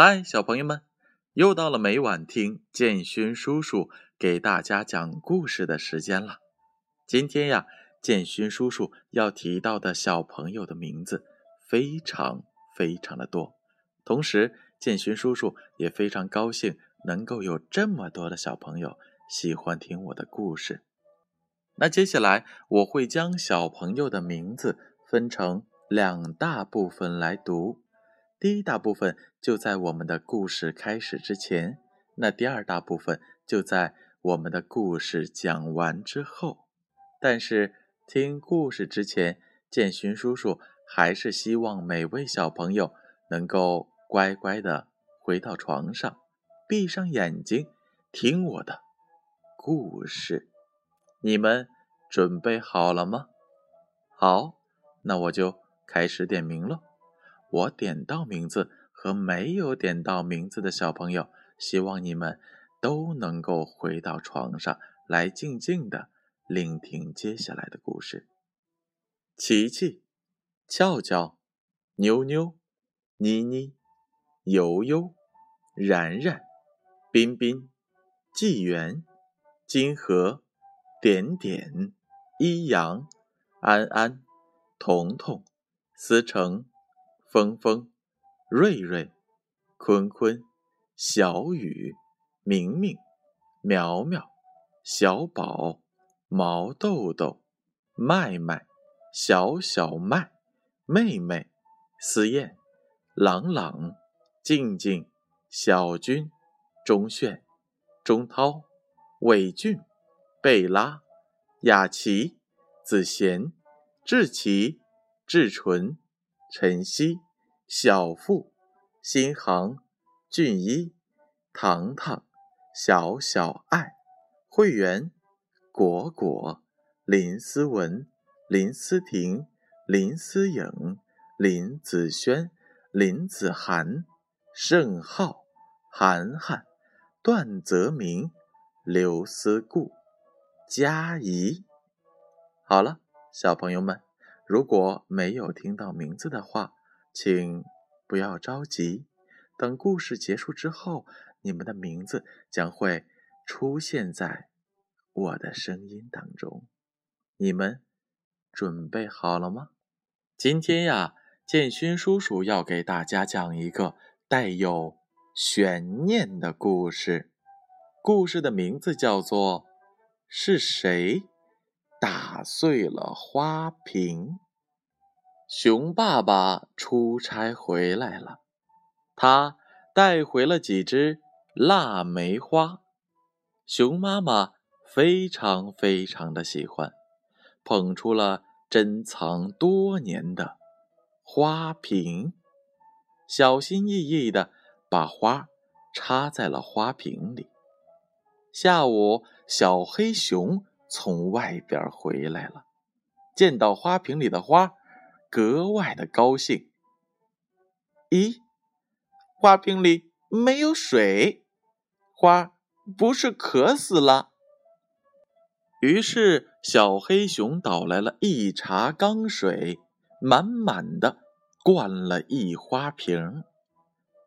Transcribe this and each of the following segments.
嗨，小朋友们，又到了每晚听建勋叔叔给大家讲故事的时间了。今天呀，建勋叔叔要提到的小朋友的名字非常非常的多，同时建勋叔叔也非常高兴能够有这么多的小朋友喜欢听我的故事。那接下来我会将小朋友的名字分成两大部分来读。第一大部分就在我们的故事开始之前，那第二大部分就在我们的故事讲完之后。但是听故事之前，建勋叔叔还是希望每位小朋友能够乖乖的回到床上，闭上眼睛听我的故事。你们准备好了吗？好，那我就开始点名了。我点到名字和没有点到名字的小朋友，希望你们都能够回到床上来，静静的聆听接下来的故事。琪琪、俏俏、妞妞、妮妮、悠悠、然然、彬彬、纪元、金河、点点、一阳、安安、彤彤、思成。峰峰、瑞瑞、坤坤、小雨、明明、苗苗、小宝、毛豆豆、麦麦、小小麦、妹妹、思燕、朗朗、静静、小军、钟炫、钟涛、伟俊、贝拉、雅琪、子贤、志奇、志纯。晨曦、小富、新航、俊一、糖糖、小小爱、会员、果果、林思文、林思婷、林思颖、林子轩、林子涵、盛浩、涵涵、段泽明、刘思顾、佳怡。好了，小朋友们。如果没有听到名字的话，请不要着急。等故事结束之后，你们的名字将会出现在我的声音当中。你们准备好了吗？今天呀，建勋叔叔要给大家讲一个带有悬念的故事。故事的名字叫做《是谁》。打碎了花瓶。熊爸爸出差回来了，他带回了几枝腊梅花。熊妈妈非常非常的喜欢，捧出了珍藏多年的花瓶，小心翼翼的把花插在了花瓶里。下午，小黑熊。从外边回来了，见到花瓶里的花，格外的高兴。咦，花瓶里没有水，花不是渴死了？于是小黑熊倒来了一茶缸水，满满的灌了一花瓶。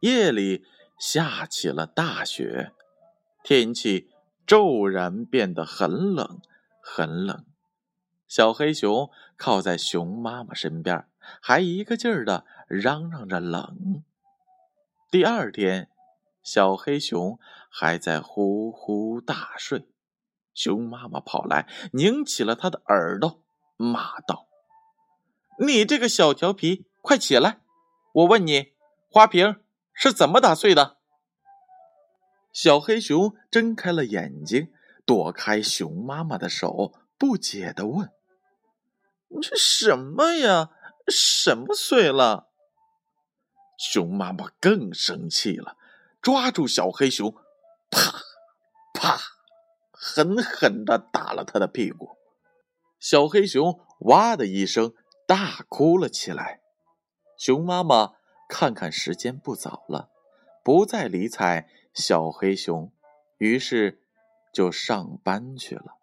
夜里下起了大雪，天气。骤然变得很冷，很冷。小黑熊靠在熊妈妈身边，还一个劲儿的嚷嚷着冷。第二天，小黑熊还在呼呼大睡，熊妈妈跑来拧起了他的耳朵，骂道：“你这个小调皮，快起来！我问你，花瓶是怎么打碎的？”小黑熊睁开了眼睛，躲开熊妈妈的手，不解的问：“这什么呀？什么碎了？”熊妈妈更生气了，抓住小黑熊，啪啪，狠狠的打了他的屁股。小黑熊哇的一声大哭了起来。熊妈妈看看时间不早了，不再理睬。小黑熊于是就上班去了。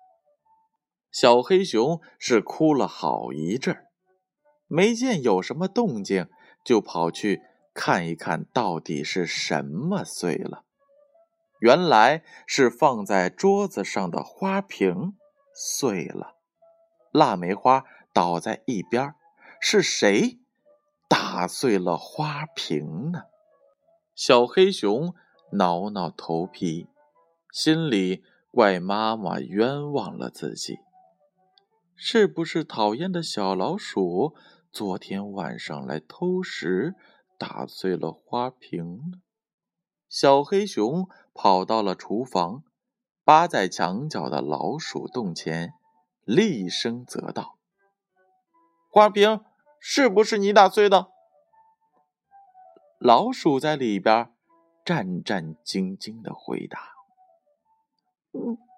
小黑熊是哭了好一阵，没见有什么动静，就跑去看一看到底是什么碎了。原来是放在桌子上的花瓶碎了，腊梅花倒在一边。是谁打碎了花瓶呢？小黑熊挠挠头皮，心里怪妈妈冤枉了自己。是不是讨厌的小老鼠昨天晚上来偷食，打碎了花瓶呢？小黑熊跑到了厨房，扒在墙角的老鼠洞前，厉声责道：“花瓶是不是你打碎的？”老鼠在里边战战兢兢的回答：“，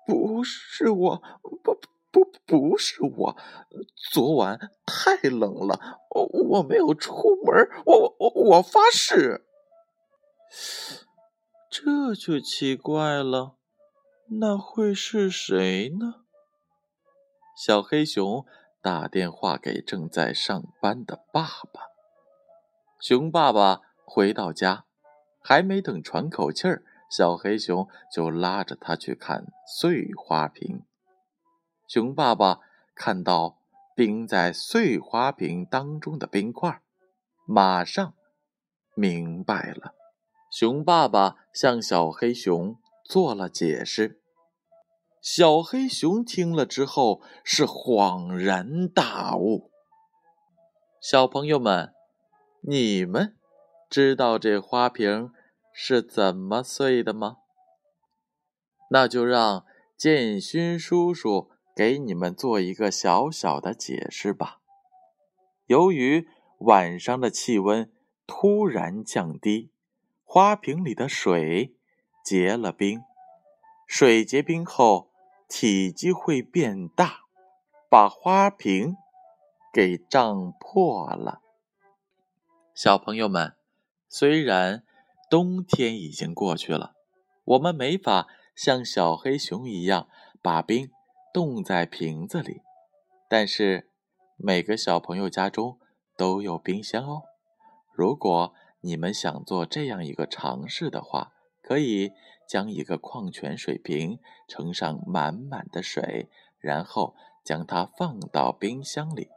不是我，不不不是我，昨晚太冷了，我我没有出门，我我我发誓。”这就奇怪了，那会是谁呢？小黑熊打电话给正在上班的爸爸。熊爸爸回到家，还没等喘口气儿，小黑熊就拉着他去看碎花瓶。熊爸爸看到冰在碎花瓶当中的冰块，马上明白了。熊爸爸向小黑熊做了解释，小黑熊听了之后是恍然大悟。小朋友们，你们知道这花瓶是怎么碎的吗？那就让建勋叔叔给你们做一个小小的解释吧。由于晚上的气温突然降低。花瓶里的水结了冰，水结冰后体积会变大，把花瓶给胀破了。小朋友们，虽然冬天已经过去了，我们没法像小黑熊一样把冰冻在瓶子里，但是每个小朋友家中都有冰箱哦。如果你们想做这样一个尝试的话，可以将一个矿泉水瓶盛上满满的水，然后将它放到冰箱里。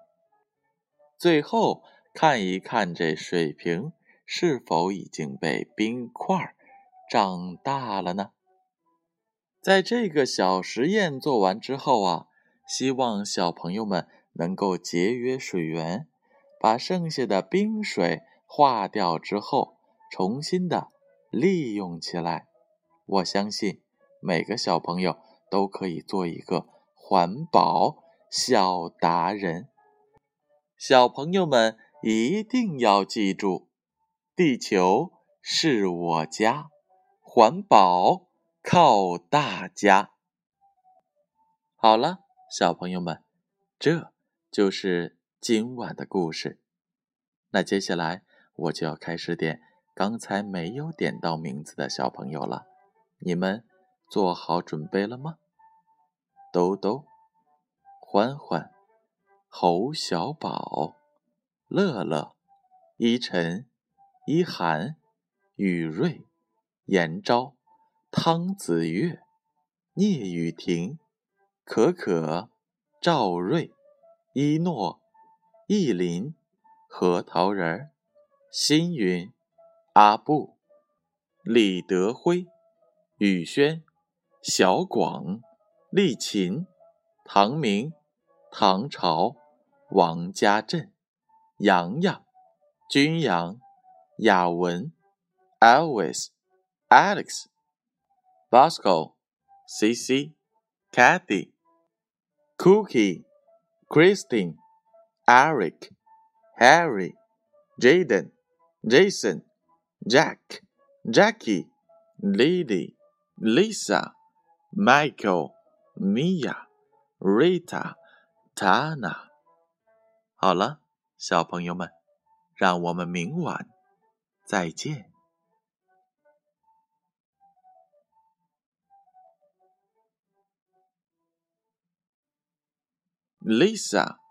最后看一看这水瓶是否已经被冰块胀大了呢？在这个小实验做完之后啊，希望小朋友们能够节约水源，把剩下的冰水。化掉之后，重新的利用起来。我相信每个小朋友都可以做一个环保小达人。小朋友们一定要记住：地球是我家，环保靠大家。好了，小朋友们，这就是今晚的故事。那接下来。我就要开始点刚才没有点到名字的小朋友了，你们做好准备了吗？兜兜、欢欢、侯小宝、乐乐、依晨、一涵、雨瑞、严昭、汤子月、聂雨婷、可可、赵瑞、一诺、意林、核桃仁儿。星云、阿布、李德辉、宇轩、小广、丽琴、唐明、唐朝、王家镇、洋洋、君阳、雅文、Elvis、Alex、Bosco、CC、Kathy、Cookie、Christine、Eric、Harry、Jaden。Jason、Jack、Jackie、Lily、Lisa、Michael、Mia、Rita、Tana。好了，小朋友们，让我们明晚再见。Lisa。